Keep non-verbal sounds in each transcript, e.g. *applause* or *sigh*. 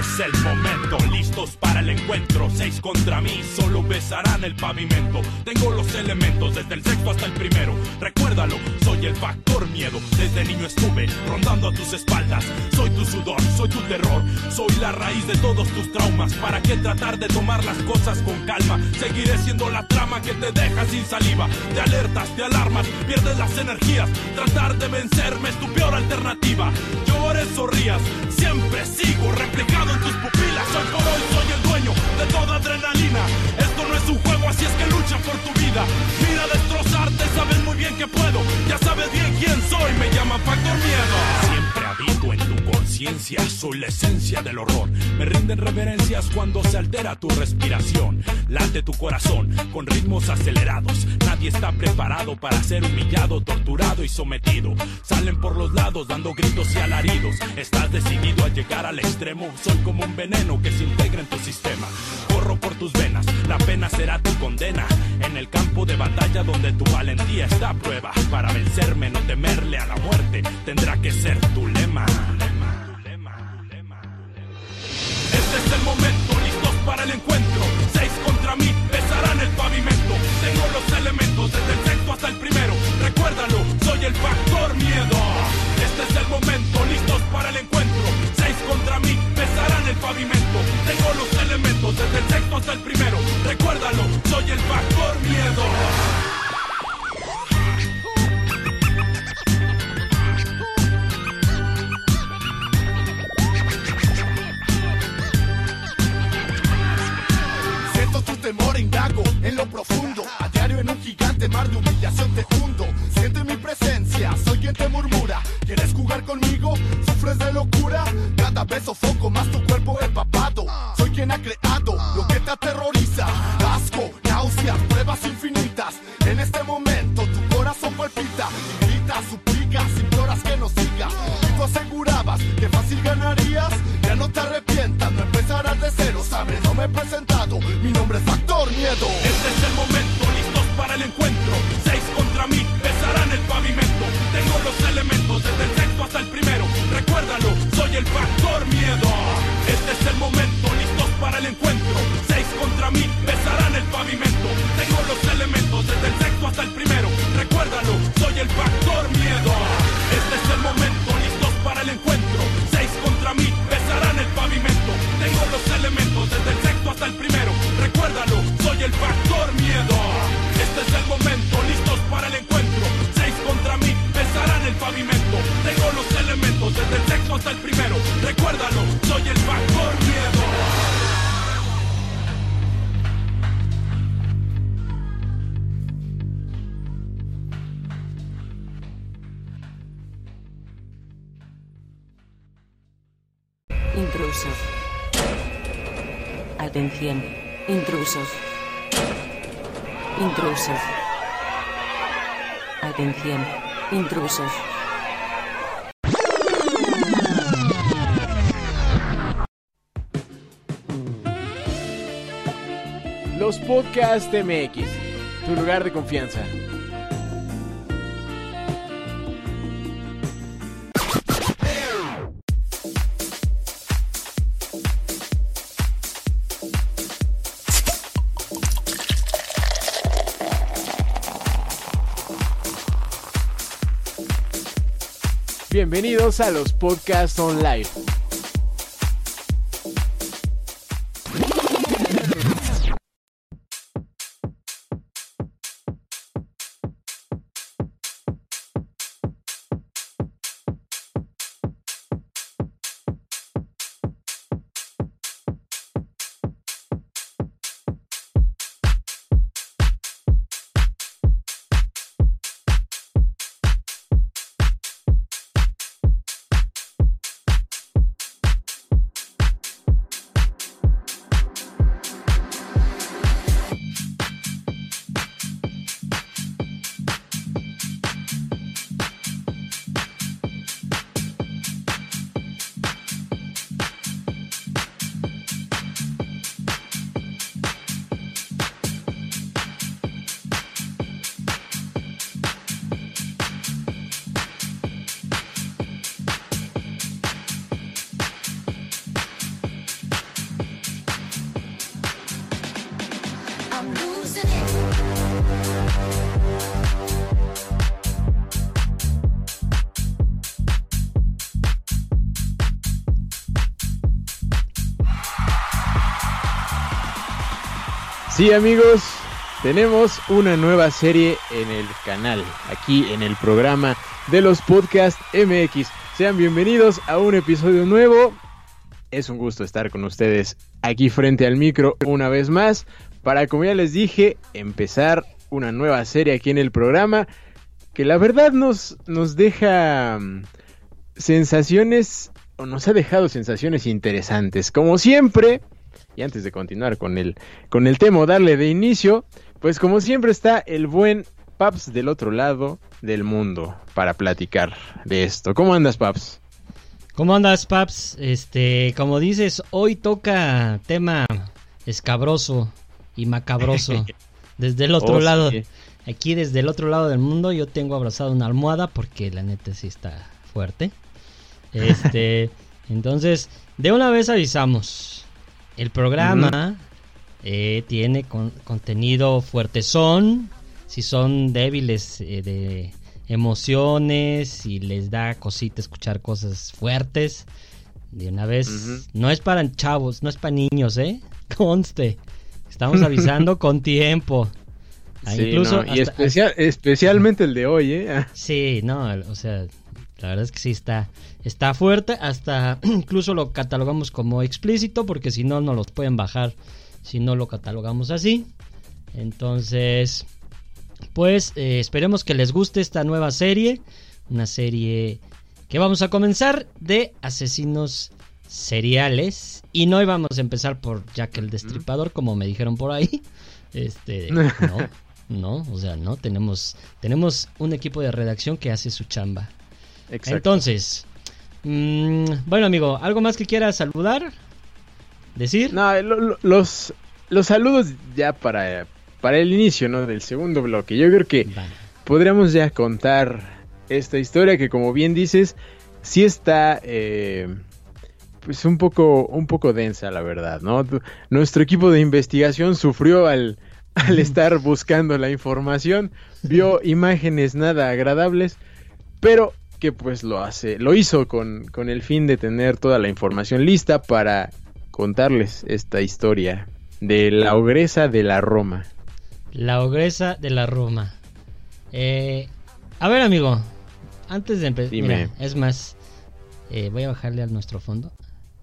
es el momento, listos para el encuentro. Seis contra mí, solo besarán el pavimento. Tengo los elementos, desde el sexto hasta el primero. Recuérdalo, soy el factor miedo. Desde niño estuve rondando a tus espaldas. Soy tu sudor, soy tu terror. Soy la raíz de todos tus traumas. ¿Para qué tratar de tomar las cosas con calma? Seguiré siendo la trama que te deja sin saliva. Te alertas, te alarmas, pierdes las energías. Tratar de vencerme es tu peor alternativa. Llores o rías, siempre sigo replicado en tus pupilas. Hoy por hoy soy el dueño de toda adrenalina. Esto no es un juego, así es que lucha por tu vida. Mira destrozarte, sabes muy bien que puedo. Ya sabes bien quién soy, me llaman Factor Miedo. Siempre habito en tu soy la esencia del horror. Me rinden reverencias cuando se altera tu respiración. Late tu corazón con ritmos acelerados. Nadie está preparado para ser humillado, torturado y sometido. Salen por los lados dando gritos y alaridos. Estás decidido a llegar al extremo. Soy como un veneno que se integra en tu sistema. Corro por tus venas, la pena será tu condena. En el campo de batalla donde tu valentía está a prueba. Para vencerme, no temerle a la muerte, tendrá que ser tu lema. Podcast MX, tu lugar de confianza. Bienvenidos a los Podcast Online. Sí amigos, tenemos una nueva serie en el canal, aquí en el programa de los Podcast MX. Sean bienvenidos a un episodio nuevo. Es un gusto estar con ustedes aquí frente al micro una vez más para, como ya les dije, empezar una nueva serie aquí en el programa que la verdad nos, nos deja mm, sensaciones, o nos ha dejado sensaciones interesantes. Como siempre, y antes de continuar con el, con el tema, darle de inicio, pues como siempre está el buen Paps del otro lado del mundo para platicar de esto. ¿Cómo andas, Paps? ¿Cómo andas, Paps? Este, como dices, hoy toca tema escabroso y macabroso. *laughs* Desde el otro Oh, lado, sí. aquí desde el otro lado del mundo, yo tengo abrazado una almohada porque la neta sí está fuerte. Este, *laughs* entonces, de una vez avisamos. El programa eh, tiene con- contenido fuertezón. Si son débiles eh, de emociones, si les da cosita escuchar cosas fuertes, de una vez. No es para chavos, no es para niños, ¿eh? *laughs* Conste. Estamos avisando con tiempo. Ah, Sí, incluso no, y hasta- especial, especialmente el de hoy, ¿eh? Sí, no, o sea, la verdad es que sí está, está fuerte, hasta *clears throat* incluso lo catalogamos como explícito, porque si no, no los pueden bajar si no lo catalogamos así. Entonces, pues eh, esperemos que les guste esta nueva serie, una serie que vamos a comenzar de asesinos seriales. Y no íbamos a empezar por Jack el Destripador, como me dijeron por ahí. Este, *laughs* no, no, o sea, no, tenemos, tenemos un equipo de redacción que hace su chamba. Exacto. Entonces, mm, bueno amigo, ¿algo más que quieras saludar? ¿Decir? No, lo- lo- los, los saludos ya para, para el inicio, ¿no? Del segundo bloque. Yo creo que podríamos ya contar esta historia que, como bien dices, sí está, eh, pues un poco, un poco densa, la verdad, ¿no? Nuestro equipo de investigación sufrió al, al estar buscando la información, vio imágenes nada agradables, pero que pues lo hace, lo hizo con, con el fin de tener toda la información lista para contarles esta historia de la ogresa de la Roma. La ogresa de la Roma. Eh, a ver amigo, antes de empezar, es más, eh, voy a bajarle a nuestro fondo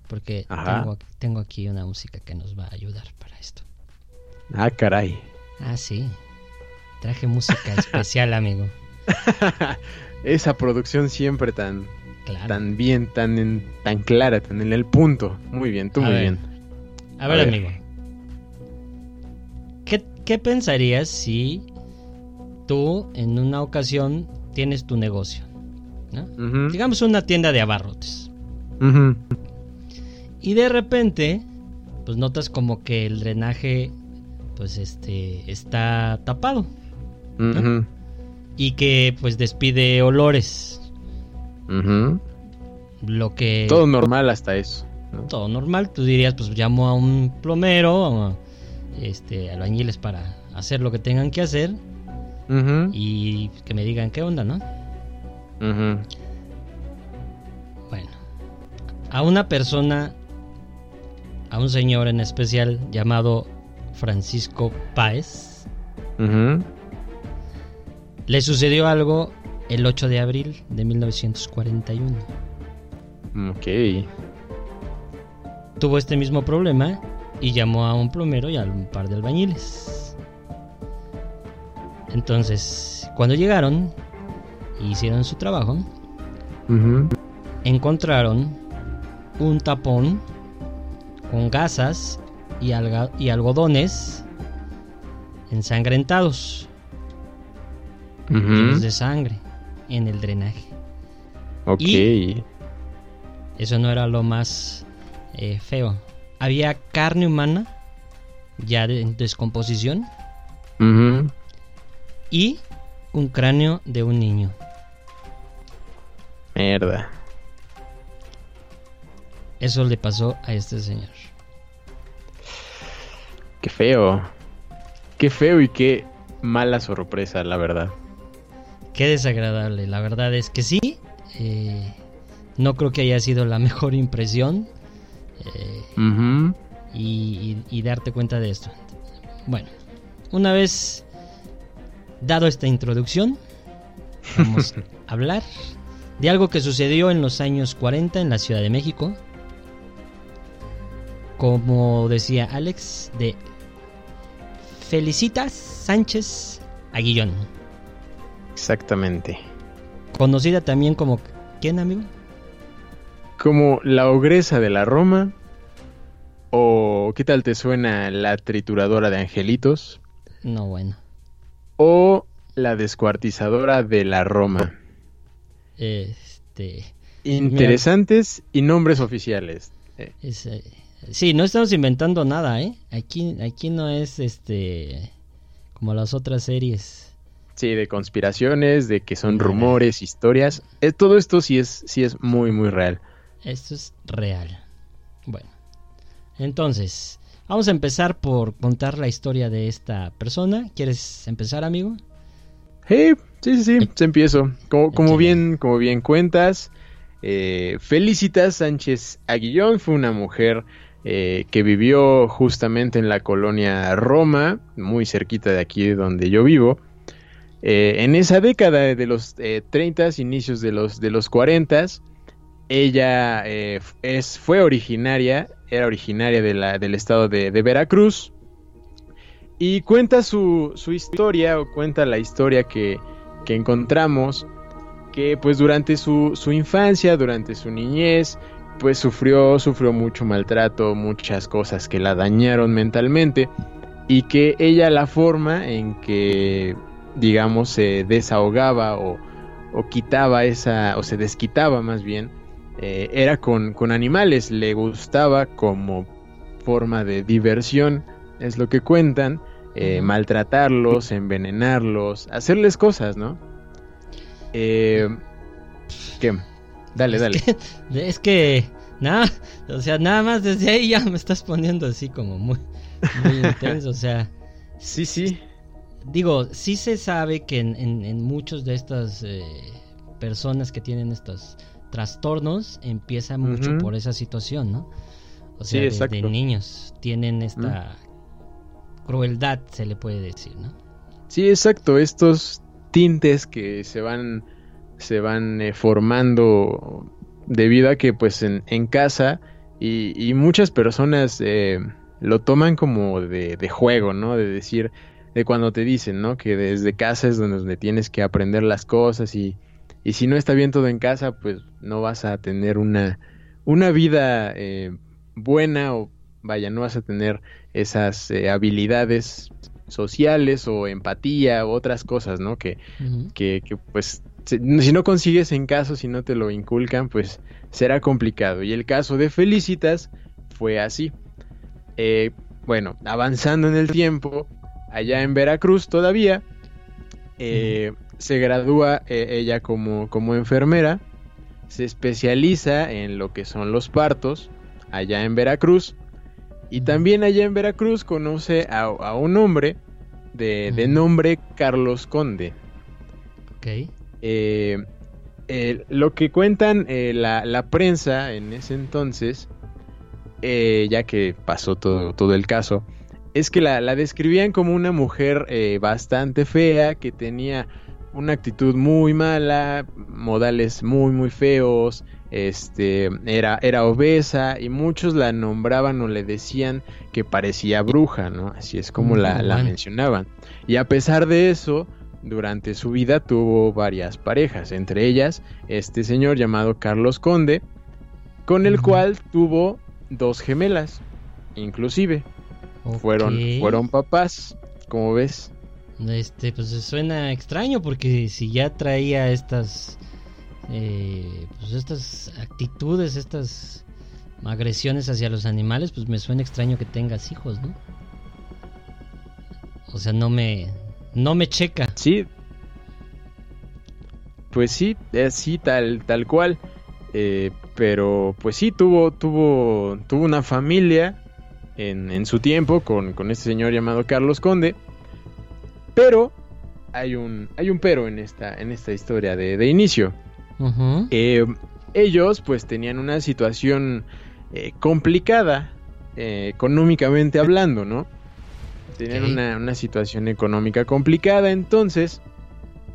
porque tengo, tengo aquí una música que nos va a ayudar para esto. Ah, caray. Ah, sí. Traje música especial, *laughs* amigo. Esa producción siempre tan, Claro. tan bien, tan, en- tan clara, tan en el punto. Muy bien, tú A muy ver. bien. A A ver, amigo. ¿Qué, qué pensarías si tú en una ocasión tienes tu negocio? ¿no? Digamos una tienda de abarrotes. Y de repente, pues notas como que el drenaje, pues este, está tapado. ujú, Y que pues despide olores. Lo que... Todo normal hasta eso. ¿no? todo normal. Tú dirías, pues llamo a un plomero, o este, albañiles para hacer lo que tengan que hacer. Y que me digan qué onda, ¿no? ujú. Bueno, a una persona, a un señor en especial llamado Francisco Páez. Le sucedió algo el 8 de abril de 1941. Ok. Tuvo este mismo problema y llamó a un plomero y a un par de albañiles. Entonces, cuando llegaron y hicieron su trabajo, encontraron un tapón con gasas y algodones ensangrentados, llenos Ujú. de sangre en el drenaje. Ok. y- Eso no era lo más eh, feo. Había carne humana ya de- en descomposición Ujú. y un cráneo de un niño. Mierda. Eso le pasó a este señor. Qué feo. Qué feo y qué mala sorpresa, la verdad. Qué desagradable. La verdad es que sí. eh, no creo que haya sido la *laughs* mejor impresión. eh, y- y darte cuenta de esto. Bueno, una vez dado esta introducción, *laughs* vamos a hablar de algo que sucedió en los años 40 en la Ciudad de México. Como decía Alex, de Felicitas Sánchez Aguillón. Exactamente. Conocida también como... ¿Quién, amigo? Como la ogresa de la Roma. O ¿qué tal te suena la trituradora de angelitos? No, bueno. O la descuartizadora de la Roma. Este... Interesantes y nombres oficiales. Eh, Es, eh, sí, no estamos inventando nada, ¿eh? Aquí, aquí no es este como las otras series. Sí, de conspiraciones, de que son rumores, historias. Eh, todo esto sí es, sí es muy, muy real. Esto es real. Bueno, entonces, vamos a empezar por contar la historia de esta persona. ¿Quieres empezar, amigo? Hey, sí, sí, sí, te empiezo. Como, como Échale. bien, como bien cuentas, eh, Felicitas Sánchez Aguillón fue una mujer eh, que vivió justamente en la colonia Roma, muy cerquita de aquí donde yo vivo. Eh, en esa década de los eh, 30, inicios de los, de los 40, ella eh, fue originaria, era originaria del estado de, Veracruz. Y cuenta su, historia, o cuenta la historia que, que encontramos, que pues durante su, su infancia, durante su niñez, pues sufrió, sufrió mucho maltrato, muchas cosas que la dañaron mentalmente, y que ella la forma en que, digamos, se desahogaba o, o quitaba esa, o se desquitaba más bien, eh, era con, con animales, le gustaba como forma de diversión, es lo que cuentan, eh, maltratarlos, envenenarlos, hacerles cosas, ¿no? Eh, ¿Qué? Dale, Es dale. que- es que, nada, o sea, nada más desde ahí ya me estás poniendo así como muy, muy *laughs* intenso. O sea, Sí, sí. Digo, sí se sabe que en, en- en muchos de estas eh, personas que tienen estos trastornos empieza mucho por esa situación, ¿no? O Sí, sea, de- niños tienen esta crueldad, se le puede decir, ¿no? Sí, exacto. Estos tintes que se van, se van eh, formando debido a que, pues, en, en casa y, y muchas personas eh, lo toman como de, de juego, ¿no? De decir, de cuando te dicen, ¿no? Que desde casa es donde, tienes que aprender las cosas y, y si no está bien todo en casa, pues no vas a tener una, una vida eh, buena o vaya, no vas a tener esas eh, habilidades sociales o empatía u otras cosas, ¿no? Que, que, que, pues si no consigues en caso, si no te lo inculcan, pues será complicado. Y el caso de Felicitas fue así. Eh, bueno, avanzando en el tiempo, allá en Veracruz todavía, eh, se gradúa eh, ella como, como enfermera, se especializa en lo que son los partos allá en Veracruz. Y también allá en Veracruz conoce a, a un hombre de, de nombre Carlos Conde. Ok. Eh, eh, lo que cuentan eh, la, la prensa en ese entonces, ya que pasó todo, todo el caso, es que la, la describían como una mujer eh, bastante fea, que tenía una actitud muy mala, modales muy muy feos, este era, era obesa y muchos la nombraban o le decían que parecía bruja, ¿no? Así es como la, la Bueno. mencionaban. Y a pesar de eso, durante su vida tuvo varias parejas, entre ellas este señor llamado Carlos Conde, con el cual tuvo dos gemelas, inclusive fueron, fueron papás, como ves. Este, pues suena extraño porque si ya traía estas, eh, pues estas actitudes, estas agresiones hacia los animales, pues me suena extraño que tengas hijos, ¿no? O sea, no me, no me checa. Sí. Pues sí, es sí, tal, tal cual. Eh, pero pues sí, tuvo, tuvo, tuvo una familia en, en su tiempo con, con este señor llamado Carlos Conde. Pero hay un, hay un pero en esta, en esta historia de, de inicio. Eh, ellos pues tenían una situación eh, complicada, eh, económicamente hablando, ¿no? Tenían una, una situación económica complicada, entonces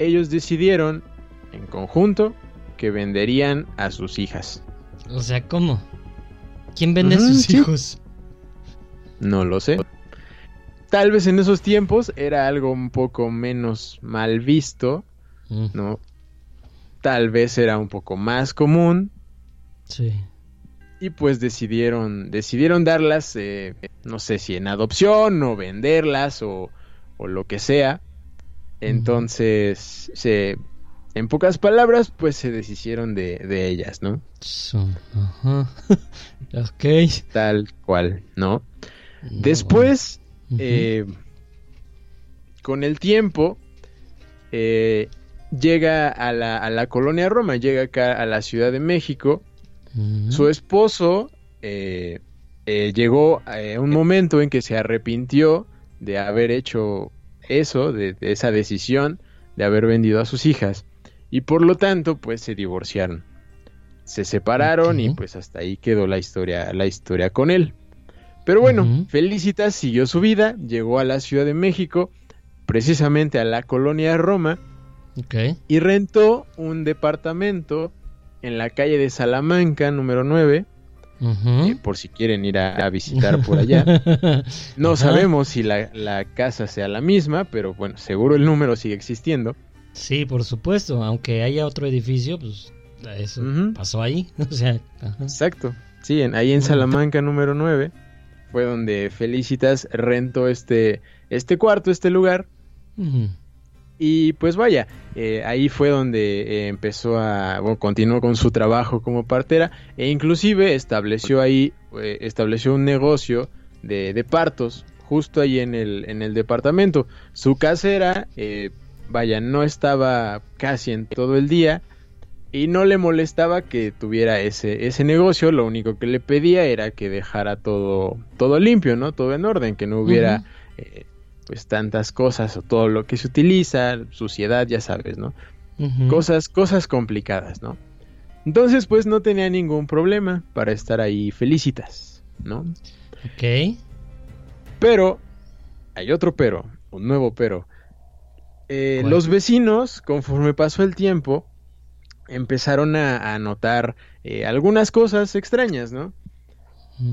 ellos decidieron en conjunto que venderían a sus hijas. O sea, ¿cómo? ¿Quién vende a sus sí. hijos? No lo sé. Tal vez en esos tiempos era algo un poco menos mal visto, Mm, ¿no? Tal vez era un poco más común sí. y pues decidieron decidieron darlas, eh, no sé si en adopción o venderlas o, o lo que sea. Entonces, se, en pocas palabras, pues se deshicieron de, de ellas, ¿no? Ajá. *laughs* ok. Tal cual, ¿no? Después, eh, con el tiempo, eh, llega a la, a la colonia Roma, llega acá a la Ciudad de México. Su esposo eh, eh, llegó a un momento en que se arrepintió de haber hecho eso, de, de esa decisión de haber vendido a sus hijas. Y por lo tanto, pues se divorciaron. Se separaron y pues hasta ahí quedó la historia, la historia con él. Pero bueno, Ujú. Felicitas siguió su vida, llegó a la Ciudad de México, precisamente a la colonia Roma, y rentó un departamento en la calle de Salamanca, número 9, Ujú. eh, por si quieren ir a, a visitar por allá. *laughs* No sabemos si la, la casa sea la misma, pero bueno, seguro el número sigue existiendo. Sí, por supuesto. Aunque haya otro edificio, pues eso pasó ahí. *laughs* O sea. Exacto. Sí, en- ahí en Salamanca, número 9, fue donde Felicitas rentó este, este cuarto, este lugar. Y pues vaya, eh, ahí fue donde eh, empezó a, bueno, continuó con su trabajo como partera e inclusive estableció ahí, eh, estableció un negocio de, de partos justo ahí en el, en el departamento. Su casera, eh, vaya, no estaba casi en todo el día y no le molestaba que tuviera ese, ese negocio, lo único que le pedía era que dejara todo, todo limpio, ¿no? Todo en orden, que no hubiera... Eh, pues tantas cosas o todo lo que se utiliza, suciedad, ya sabes, ¿no? Cosas, cosas complicadas, ¿no? Entonces, pues no tenía ningún problema para estar ahí felicitas, ¿no? Ok. Pero, hay otro pero, un nuevo pero. Eh, los vecinos, conforme pasó el tiempo, empezaron a, a notar eh, algunas cosas extrañas, ¿no?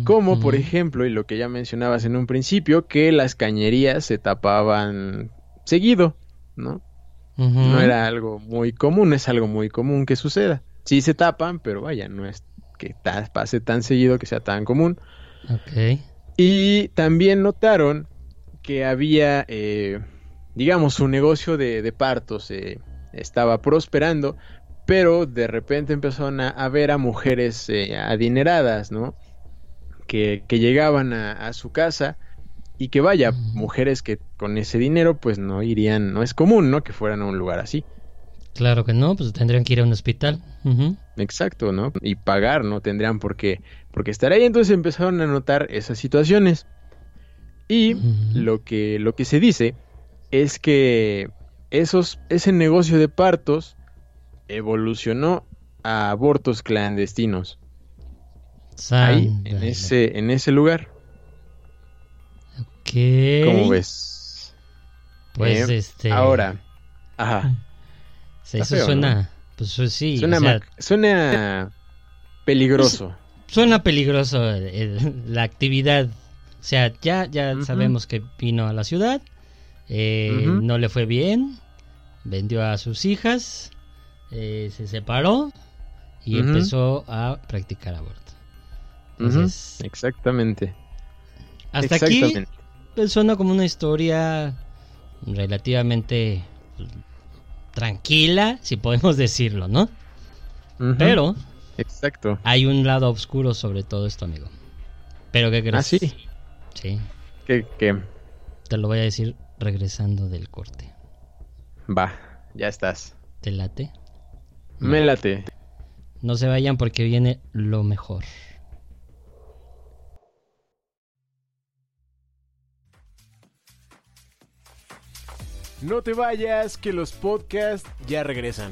Como por ejemplo, y lo que ya mencionabas en un principio, que las cañerías se tapaban seguido, ¿no? No era algo muy común, es algo muy común que suceda. Sí se tapan, pero vaya, no es que pase tan seguido que sea tan común. Ok. Y también notaron que había, eh, digamos, su negocio de, de partos eh, estaba prosperando, pero de repente empezaron a, a ver a mujeres eh, adineradas, ¿no? Que, que llegaban a, a su casa y que vaya, mujeres que con ese dinero pues no irían, no es común, ¿no? Que fueran a un lugar así. Claro que no, pues tendrían que ir a un hospital. Exacto, ¿no? Y pagar, no tendrían por qué, por qué estar ahí. Entonces empezaron a notar esas situaciones. Y lo que, lo que se dice es que esos, ese negocio de partos evolucionó a abortos clandestinos. Ahí, en ese, en ese lugar. Ok. ¿Cómo ves? Pues Eh, este. Ahora. Ajá. sí, está eso feo, suena. Pues sí. Suena, o sea, ma- suena peligroso. Suena peligroso eh, la actividad. O sea, ya, ya sabemos que vino a la ciudad, eh, no le fue bien, vendió a sus hijas, eh, se separó y empezó a practicar aborto. Entonces, Exactamente. hasta aquí pues, suena como una historia relativamente tranquila, si podemos *laughs* decirlo, ¿no? Pero Exacto. hay un lado oscuro sobre todo esto, amigo. ¿Pero qué crees? Ah, sí. Sí. Que, que Te lo voy a decir regresando del corte. va, ya estás. ¿Te late? Me late. No se vayan porque viene lo mejor. No te vayas, que los podcasts ya regresan.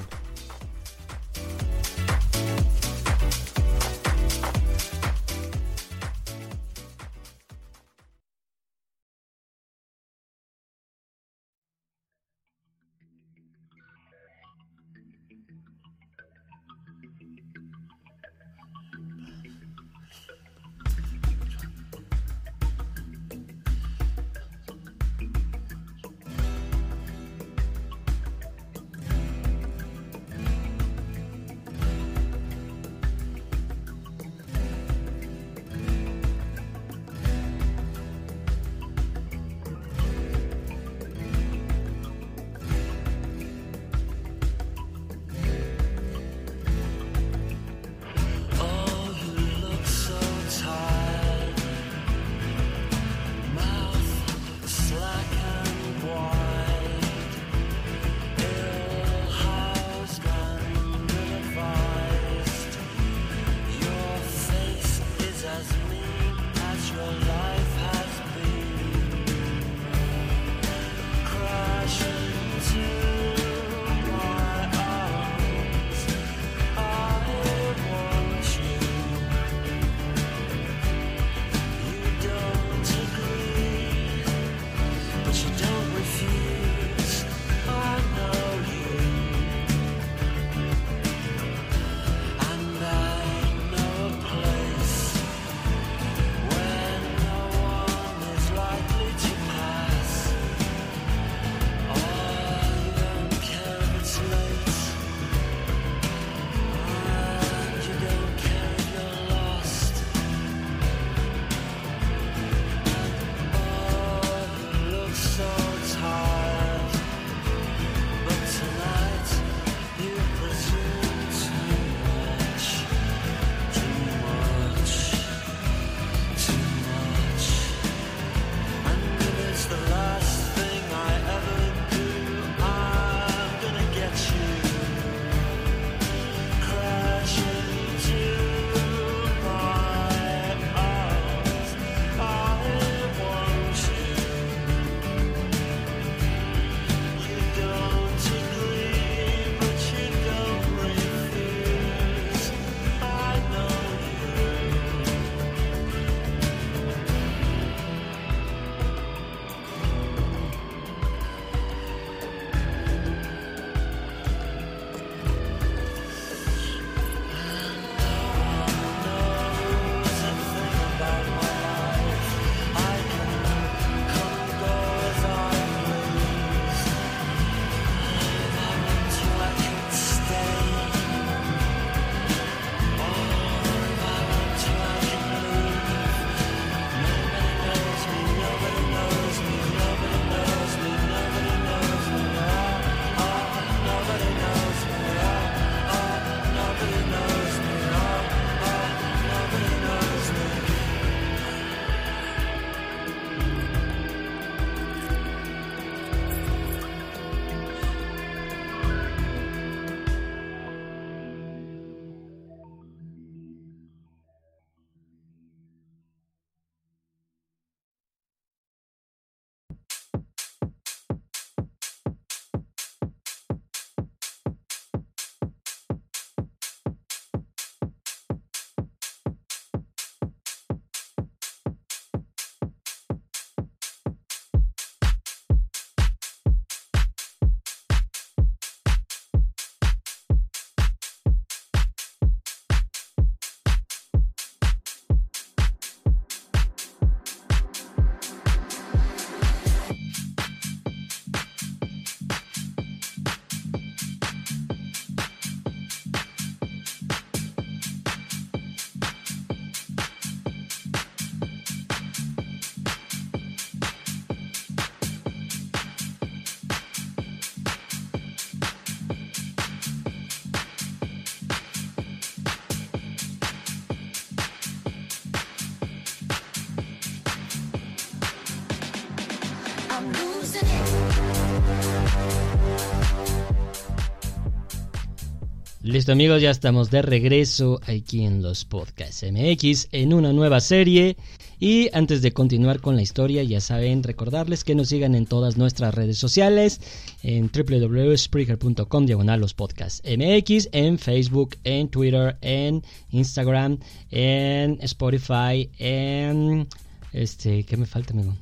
Listo amigos, ya estamos de regreso aquí en los Podcasts MX en una nueva serie. Y antes de continuar con la historia, ya saben, recordarles que nos sigan en todas nuestras redes sociales, en www.spreaker.com, diagonal los podcasts MX, en Facebook, en Twitter, en Instagram, en Spotify, en... Este, ¿qué me falta, amigo?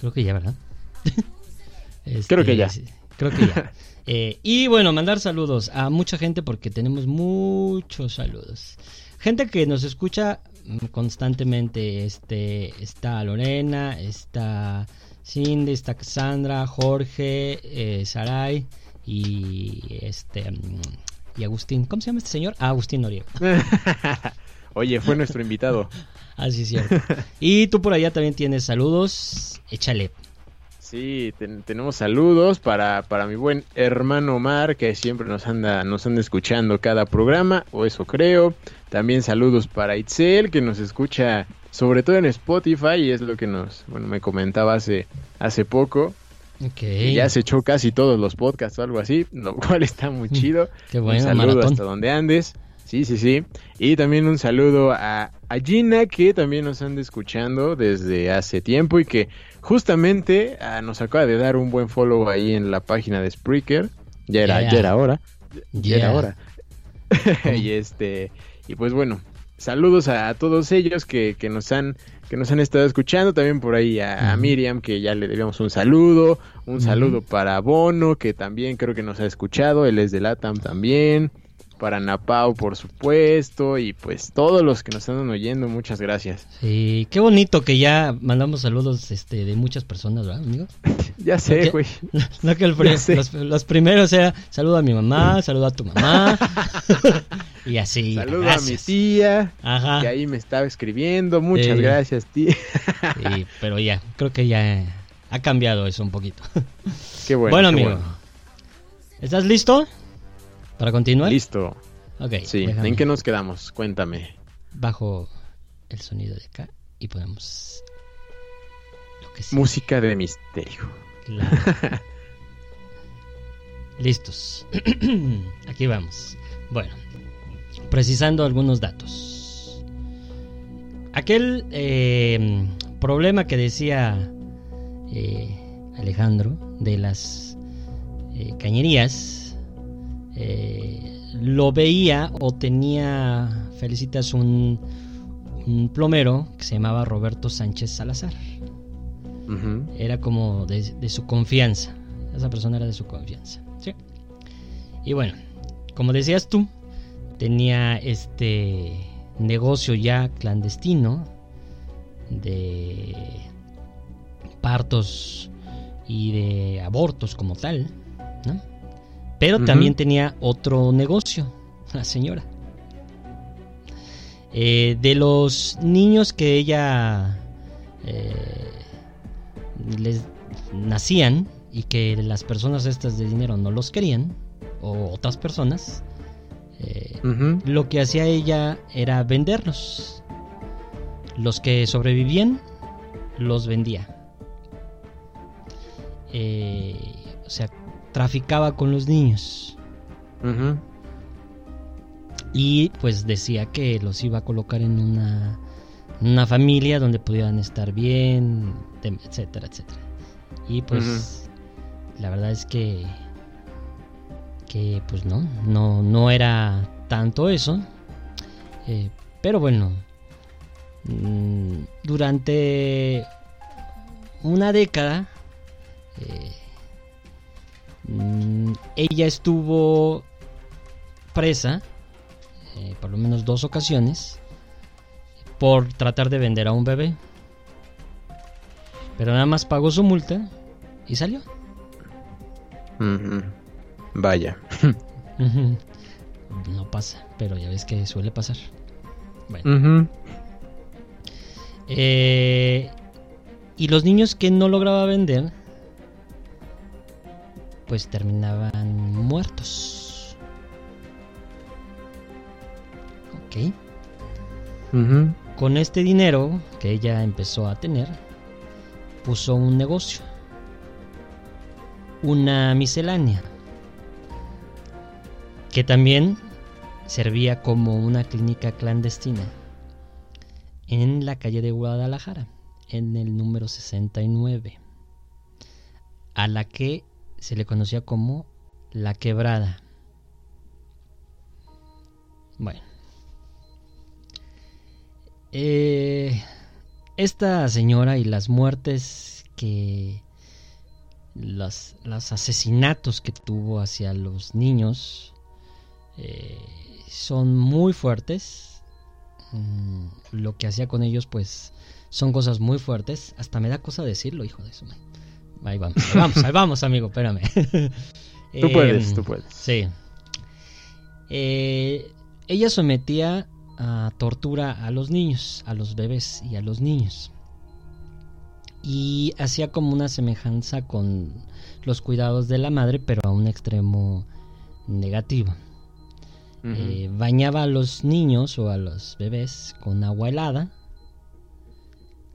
Creo que ya, ¿verdad? *laughs* Este, Creo que ya. sí, Creo que ya. Eh, y bueno, mandar saludos a mucha gente porque tenemos muchos saludos. Gente que nos escucha mm, constantemente. Este, está Lorena, está Cindy, está Cassandra, Jorge, eh, Saray y este mm, y Agustín. ¿Cómo se llama este señor? Ah, Agustín Noriega. *laughs* Oye, fue nuestro invitado. *laughs* Así es cierto. Y tú por allá también tienes saludos. Échale. Sí, ten- tenemos saludos para, para mi buen hermano Omar, que siempre nos anda, nos anda escuchando cada programa, o eso creo. También saludos para Itzel, que nos escucha sobre todo en Spotify, y es lo que nos, bueno, me comentaba hace, hace poco. Ok. que Ya se echó casi todos los podcasts o algo así, lo cual está muy chido. Qué bueno, un saludo maratón. hasta donde andes. Sí, sí, sí. Y también un saludo a, a Gina, que también nos anda escuchando desde hace tiempo y que justamente ah, nos acaba de dar un buen follow ahí en la página de Spreaker. Ya era, Yeah. ya era hora. Ya era hora. *laughs* y este, y pues bueno, saludos a, todos ellos que, que nos han que nos han estado escuchando, también por ahí a. Miriam que ya le debíamos un saludo, un saludo para Bono que también creo que nos ha escuchado, él es de Latam también, para Napau por supuesto y pues todos los que nos están oyendo, muchas gracias. Sí, qué bonito que ya mandamos saludos este, de muchas personas, ¿verdad, amigo? *laughs* Ya sé, güey. *laughs* No que el los, los primeros sea saludo a mi mamá, saludo a tu mamá *laughs* y así. Saludo a mi tía Ajá. que ahí me estaba escribiendo, muchas Sí. gracias, tía. Sí, pero ya, creo que ya ha cambiado eso un poquito. Qué bueno. Bueno, qué amigo, ¿estás listo para continuar? Listo. Ok, Sí, déjame ¿en qué nos quedamos? Cuéntame. bajo el sonido de acá y ponemos lo que sí. Música de misterio. Claro. *laughs* Listos. *clears throat* Aquí vamos. Bueno, precisando algunos datos. Aquel eh, problema que decía eh, Alejandro de las eh, cañerías, eh, lo veía o tenía, felicitas, un, un plomero que se llamaba Roberto Sánchez Salazar era como de, de su confianza. Esa persona era de su confianza. ¿sí? Y bueno, como decías tú, tenía este negocio ya clandestino de partos y de abortos como tal. Pero también tenía otro negocio, la señora. Eh, de los niños que ella eh, les nacían y que las personas estas de dinero no los querían, o otras personas, eh, lo que hacía ella era venderlos. Los que sobrevivían, los vendía. O sea, traficaba con los niños. Y pues decía que los iba a colocar en una, una familia donde pudieran estar bien, etcétera, etcétera. Y pues la verdad es que que pues no, no, no era tanto eso. Eh, pero bueno, mm, durante una década eh, mm, ella estuvo presa eh, por lo menos dos ocasiones por tratar de vender a un bebé. Pero nada más pagó su multa y salió. Vaya. *laughs* No pasa, pero ya ves que suele pasar. Bueno. Eh, y los niños que no lograba vender, pues terminaban muertos. Ok. Con este dinero que ella empezó a tener, puso un negocio, una miscelánea, que también servía como una clínica clandestina en la calle de Guadalajara, en el número 69, a la que se le conocía como la quebrada. Bueno. Eh, esta señora y las muertes que... Los, los asesinatos que tuvo hacia los niños eh, son muy fuertes. Mm, lo que hacía con ellos, pues, son cosas muy fuertes. Hasta me da cosa decirlo, hijo de su madre. Ahí vamos, ahí vamos, ahí vamos, amigo, espérame. *laughs* Tú puedes, Em, tú puedes. Sí. Eh, ella sometía a tortura a los niños, a los bebés y a los niños. Y hacía como una semejanza con los cuidados de la madre, pero a un extremo negativo. Eh, bañaba a los niños o a los bebés con agua helada.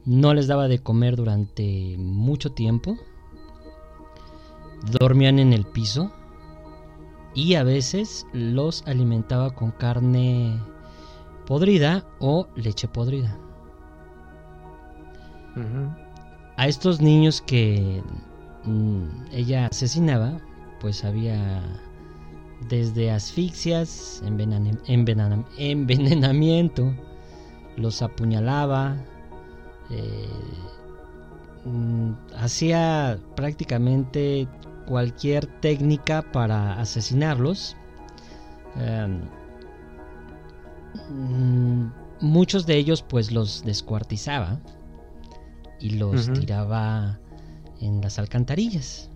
No les daba de comer durante mucho tiempo. Dormían en el piso. Y a veces los alimentaba con carne podrida o leche podrida. A estos niños que mm, ella asesinaba, pues había desde asfixias, envenena- envenena- envenenamiento, los apuñalaba, eh, mm, hacía prácticamente cualquier técnica para asesinarlos. Em, mm, muchos de ellos pues los descuartizaba y los tiraba en las alcantarillas.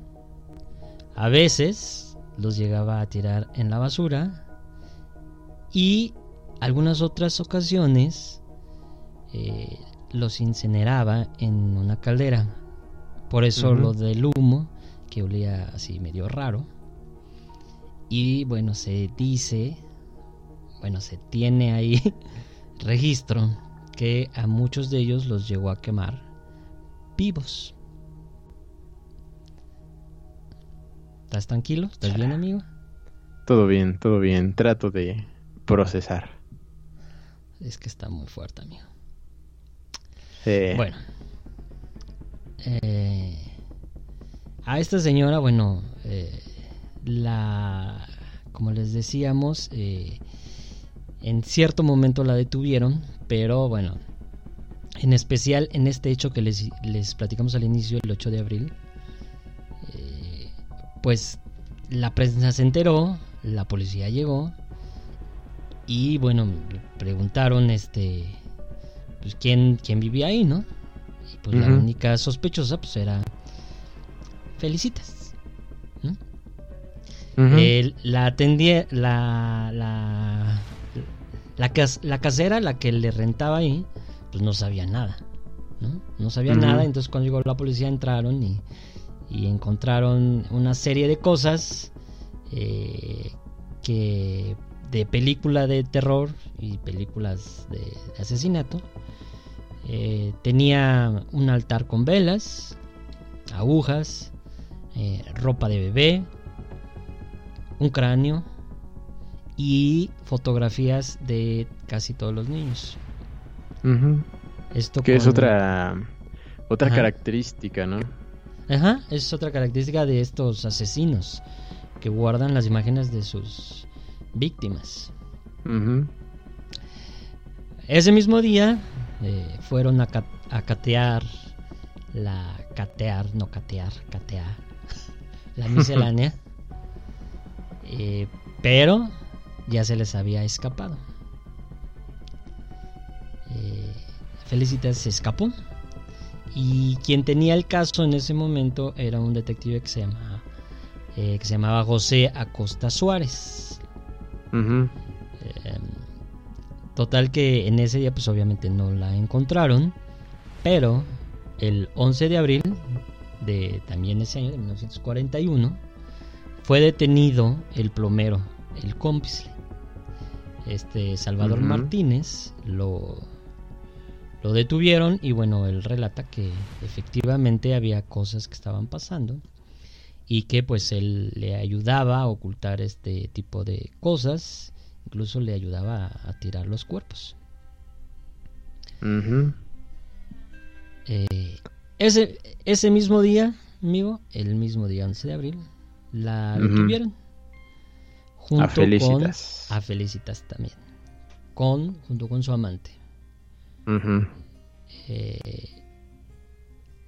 A veces los llegaba a tirar en la basura y algunas otras ocasiones eh, los incineraba en una caldera. Por eso lo del humo, que olía así medio raro. Y bueno, se dice, bueno, se tiene ahí *laughs* registro que a muchos de ellos los llegó a quemar vivos. ¿Estás tranquilo? ¿Estás bien, amigo? Todo bien, todo bien. Trato de procesar. Es que está muy fuerte, amigo. Sí. Bueno. Eh, a esta señora, bueno, eh, la, como les decíamos, eh, en cierto momento la detuvieron, pero bueno, en especial en este hecho que les, les platicamos al inicio, el 8 de abril, eh, pues la prensa se enteró, la policía llegó y bueno, preguntaron este pues quién, quién vivía ahí, ¿no? Y pues la única sospechosa pues era Felicitas. la atendía la la la, cas- la casera la que le rentaba ahí pues no sabía nada no no sabía nada entonces cuando llegó la policía entraron y, y encontraron una serie de cosas eh, que de película de terror y películas de, de asesinato Eh, tenía un altar con velas agujas eh, ropa de bebé un cráneo y fotografías de casi todos los niños. Esto Que es otra otra Ajá. característica, ¿no? Ajá, es otra característica de estos asesinos que guardan las imágenes de sus víctimas. Ese mismo día eh, fueron a, ca- a catear la catear, no catear, catear la miscelánea, *laughs* eh, pero ya se les había escapado. Eh, Felicitas se escapó y quien tenía el caso en ese momento era un detective que se llamaba, eh, que se llamaba José Acosta Suárez. Eh, total que en ese día pues obviamente no la encontraron, pero el 11 de abril de también ese año de 1941 fue detenido el plomero, el cómplice. Este Salvador. Martínez lo lo detuvieron y bueno, él relata que efectivamente había cosas que estaban pasando y que pues él le ayudaba a ocultar este tipo de cosas, incluso le ayudaba a, a tirar los cuerpos. Eh, ese, ese mismo día, amigo, el mismo día 11 de abril, la detuvieron. Junto A Felicitas. Con, a Felicitas también. Con, junto con su amante. Eh,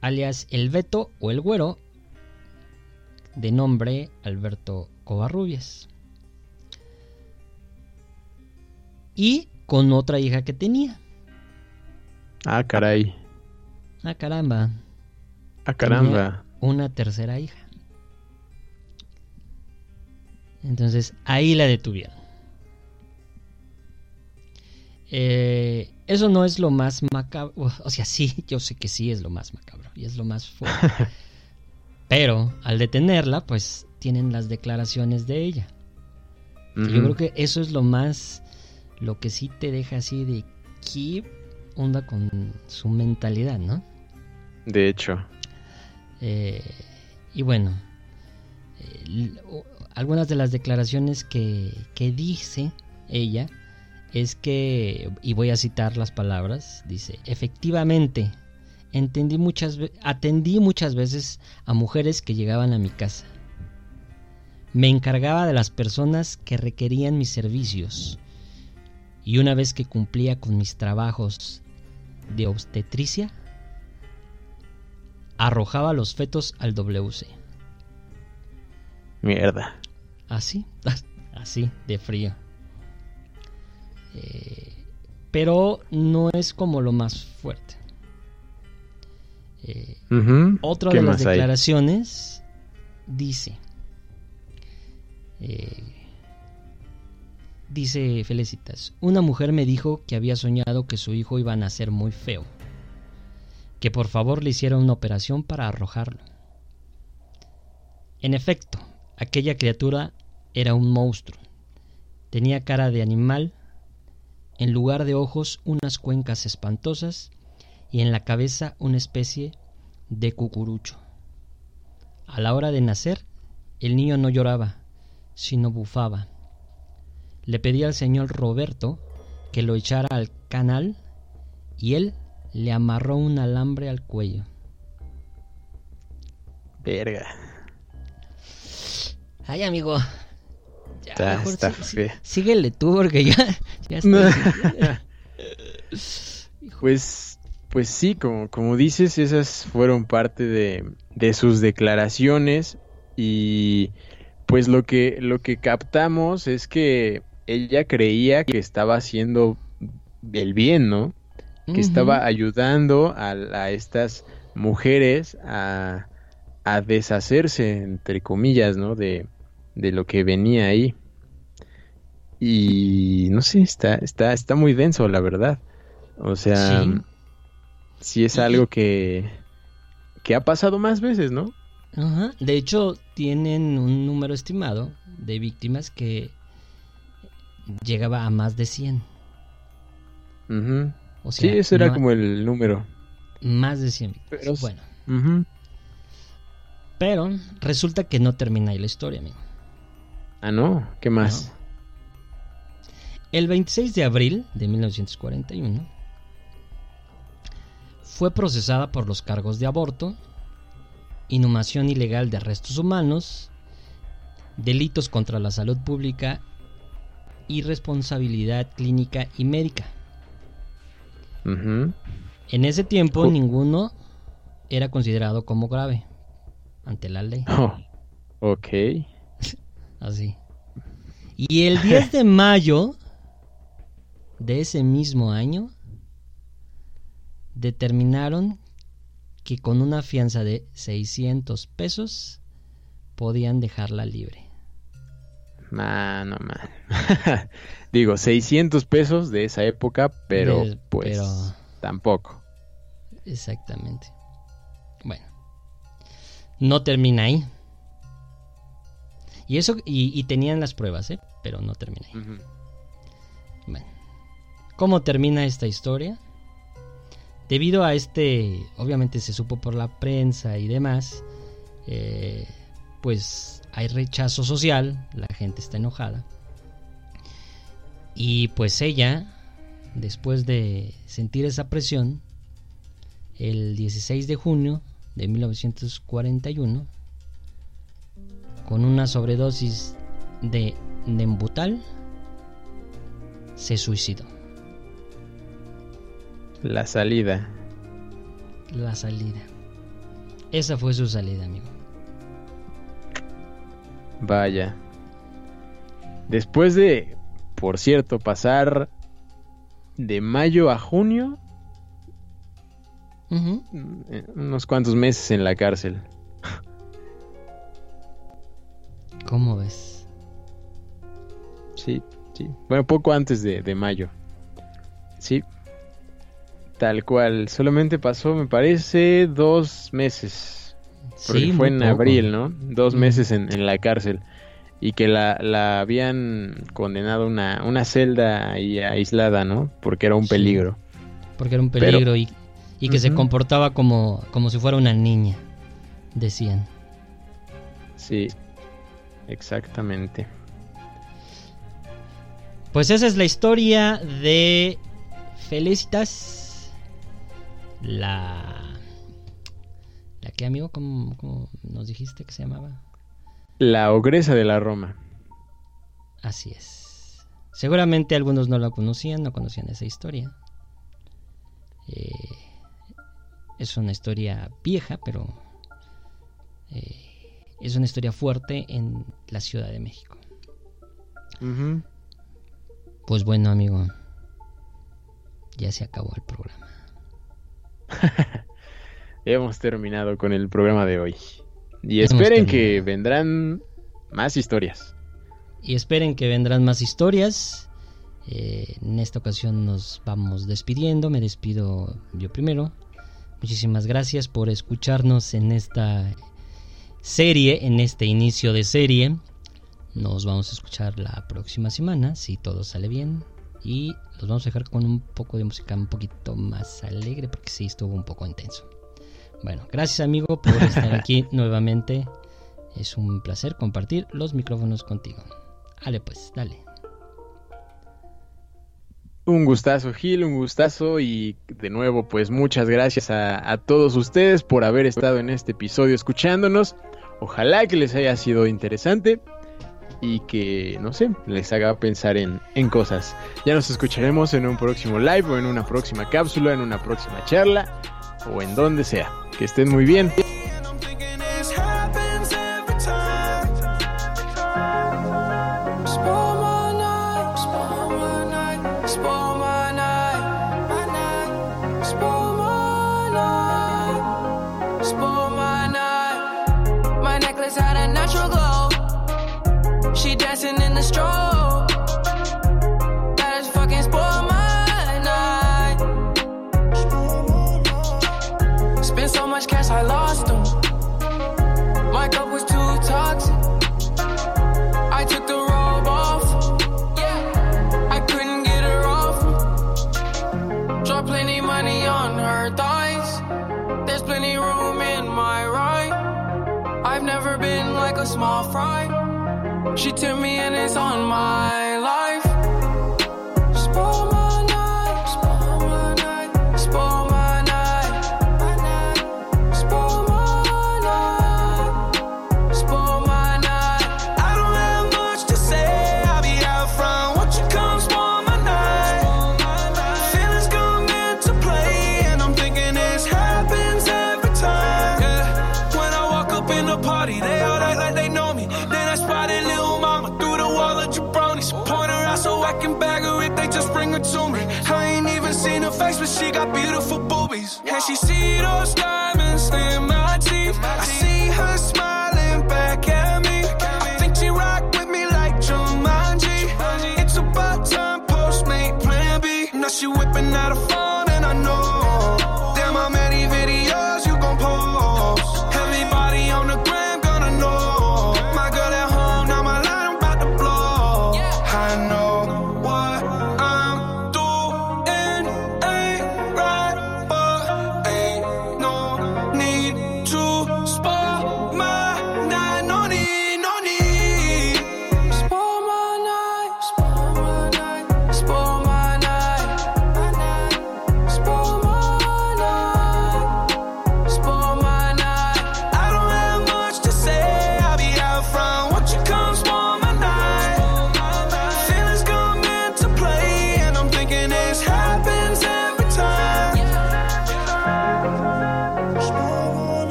alias El Beto o El Güero, de nombre Alberto Covarrubias. Y con otra hija que tenía. Ah, caray. Ah, caramba. Ah, caramba. Una tercera hija. Entonces ahí la detuvieron. Eh, eso no es lo más macabro. O sea, sí, yo sé que sí es lo más macabro y es lo más fuerte. *laughs* Pero al detenerla, pues tienen las declaraciones de ella. Yo creo que eso es lo más, lo que sí te deja así de qué onda con su mentalidad, ¿no? De hecho. Eh, y bueno, eh, algunas de las declaraciones que, que dice ella es que, y voy a citar las palabras, dice, efectivamente, entendí muchas atendí muchas veces a mujeres que llegaban a mi casa. Me encargaba de las personas que requerían mis servicios. Y una vez que cumplía con mis trabajos de obstetricia, arrojaba los fetos al WC. Mierda. Así, *laughs* así, de frío. Eh, pero no es como lo más fuerte. Eh, otra ¿Qué de las hay? declaraciones dice, eh, dice Felicitas, una mujer me dijo que había soñado que su hijo iba a nacer muy feo, que por favor le hiciera una operación para arrojarlo. En efecto, aquella criatura era un monstruo. Tenía cara de animal, en lugar de ojos unas cuencas espantosas y en la cabeza una especie de cucurucho. A la hora de nacer, el niño no lloraba, sino bufaba. Le pedí al señor Roberto que lo echara al canal y él le amarró un alambre al cuello. Verga. Ay, amigo. Ya, Está- mejor está sí- sí- feo. síguele tú porque ya, ya *laughs* estoy- Pues, pues sí, como, como dices, esas fueron parte de, de sus declaraciones y pues lo que, lo que captamos es que ella creía que estaba haciendo el bien, ¿no? Que estaba ayudando a, a estas mujeres a, a deshacerse, entre comillas, ¿no? De, de lo que venía ahí. Y no sé, está, está, está muy denso, la verdad. O sea, Sí. sí, es algo que, que ha pasado más veces, ¿no? Ajá. De hecho, tienen un número estimado de víctimas que llegaba a más de 100. Ujú. O Sí, ese era como el número. más de 100 víctimas. Pero- Bueno, pero resulta que no termina ahí la historia, amigo. Ah, no, ¿qué más? El 26 de abril de 1941 fue procesada por los cargos de aborto, inhumación ilegal de restos humanos, delitos contra la salud pública y responsabilidad clínica y médica. En ese tiempo ninguno era considerado como grave ante la ley. Oh, ok. *laughs* Así. Y el 10 de mayo de ese mismo año determinaron que con una fianza de 600 pesos podían dejarla libre. Ah, no, man. *laughs* Digo, 600 pesos de esa época, pero pues pero- tampoco. Exactamente. Bueno. No termina ahí. Y eso, y, y tenían las pruebas, ¿eh? Pero no termina ahí. Bueno, ¿cómo termina esta historia? debido a este, obviamente se supo por la prensa y demás, eh, pues hay rechazo social, la gente está enojada. Y pues ella, después de sentir esa presión, el 16 de junio de 1941, con una sobredosis de Nembutal, se suicidó. La salida. La salida. Esa fue su salida, amigo. Vaya. Después de, por cierto, pasar de mayo a junio, eh, unos cuantos meses en la cárcel. ¿Cómo ves? Sí, sí. Bueno, poco antes de, de mayo. Sí. Tal cual. Solamente pasó, me parece, dos meses. Porque Sí, fue en poco. abril, ¿no? Dos meses en, en la cárcel. Y que la, la habían condenado a una, una celda ahí aislada, ¿no? Porque era un Sí. peligro. Porque era un Pero- peligro y, y que se comportaba como, como si fuera una niña, decían. Sí. Exactamente. Pues esa es la historia de Felicitas. La. ¿La qué, amigo? ¿Cómo, cómo nos dijiste que se llamaba? La ogresa de la Roma. Así es. Seguramente algunos no la conocían, no conocían esa historia. Eh, es una historia vieja, pero eh, es una historia fuerte en la Ciudad de México. Pues bueno, amigo, ya se acabó el programa. *laughs* Hemos terminado con el programa de hoy. Y esperen que vendrán más historias. Y esperen que vendrán más historias. Eh, en esta ocasión nos vamos despidiendo. Me despido yo primero. Muchísimas gracias por escucharnos en esta serie, en este inicio de serie. Nos vamos a escuchar la próxima semana, si todo sale bien. Y los vamos a dejar con un poco de música un poquito más alegre, porque sí estuvo un poco intenso. Bueno, gracias amigo por estar aquí *laughs* nuevamente. Es un placer compartir los micrófonos contigo. Dale pues, dale. Un gustazo, Gil, un gustazo. Y de nuevo, pues muchas gracias a, a todos ustedes por haber estado en este episodio escuchándonos. Ojalá que les haya sido interesante y que, no sé, les haga pensar en, en cosas. Ya nos escucharemos en un próximo live o en una próxima cápsula, en una próxima charla o en donde sea. Que estén muy bien. but she got beautiful boobies. And she see those diamonds in my teeth. I see